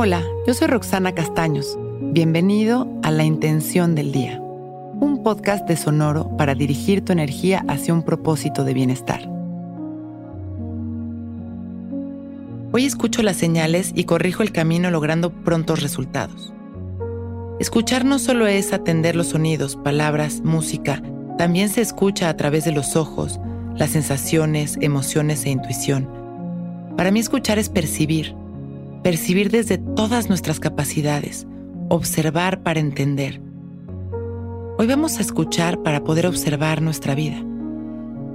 Hola, yo soy Roxana Castaños. Bienvenido a La Intención del Día, un podcast de Sonoro para dirigir tu energía hacia un propósito de bienestar. Hoy escucho las señales y corrijo el camino logrando prontos resultados. Escuchar no solo es atender los sonidos, palabras, música, también se escucha a través de los ojos, las sensaciones, emociones e intuición. Para mí escuchar es percibir, percibir desde todas nuestras capacidades, observar para entender. Hoy vamos a escuchar para poder observar nuestra vida,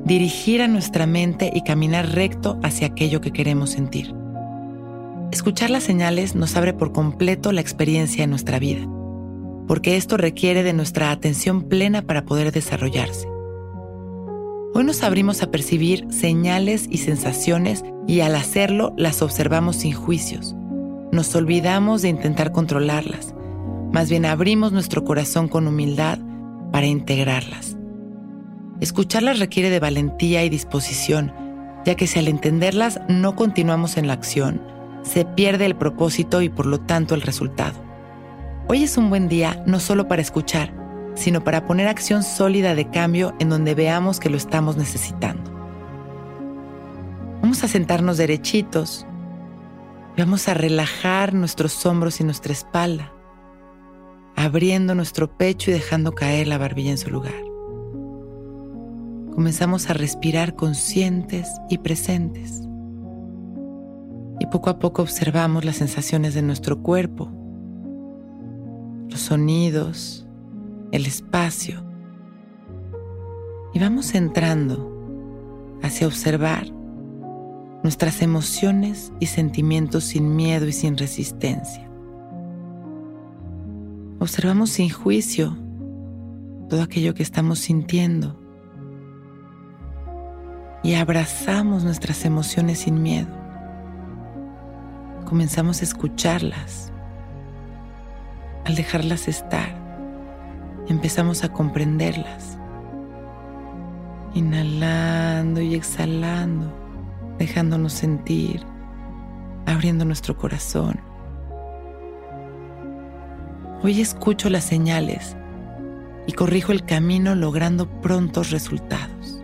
dirigir a nuestra mente y caminar recto hacia aquello que queremos sentir. Escuchar las señales nos abre por completo la experiencia en nuestra vida, porque esto requiere de nuestra atención plena para poder desarrollarse. Hoy nos abrimos a percibir señales y sensaciones y al hacerlo las observamos sin juicios. Nos olvidamos de intentar controlarlas, más bien abrimos nuestro corazón con humildad para integrarlas. Escucharlas requiere de valentía y disposición, ya que si al entenderlas no continuamos en la acción, se pierde el propósito y por lo tanto el resultado. Hoy es un buen día no solo para escuchar, sino para poner acción sólida de cambio en donde veamos que lo estamos necesitando. Vamos a sentarnos derechitos. Vamos a relajar nuestros hombros y nuestra espalda, abriendo nuestro pecho y dejando caer la barbilla en su lugar. Comenzamos a respirar conscientes y presentes. Y poco a poco observamos las sensaciones de nuestro cuerpo, los sonidos, el espacio. Y vamos entrando hacia observar nuestras emociones y sentimientos sin miedo y sin resistencia. Observamos sin juicio todo aquello que estamos sintiendo y abrazamos nuestras emociones sin miedo. Comenzamos a escucharlas al dejarlas estar empezamos a comprenderlas. Inhalando y exhalando, dejándonos sentir, abriendo nuestro corazón. Hoy escucho las señales y corrijo el camino logrando prontos resultados.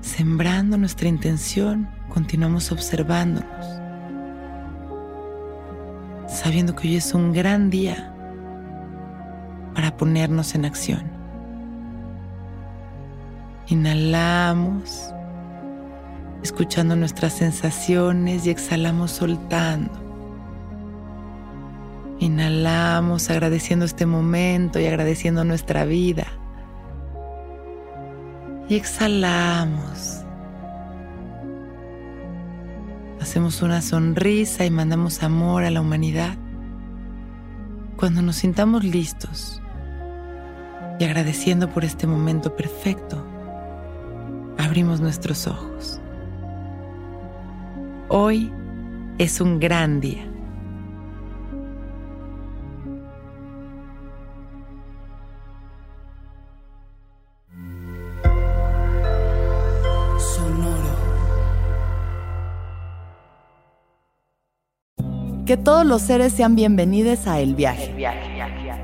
Sembrando nuestra intención, continuamos observándonos, sabiendo que hoy es un gran día para ponernos en acción. Inhalamos, escuchando nuestras sensaciones y exhalamos soltando. Inhalamos agradeciendo este momento y agradeciendo nuestra vida. Y exhalamos. Hacemos una sonrisa y mandamos amor a la humanidad. Cuando nos sintamos listos, y agradeciendo por este momento perfecto, abrimos nuestros ojos. Hoy es un gran día. Sonoro. Que todos los seres sean bienvenidos a El Viaje. El viaje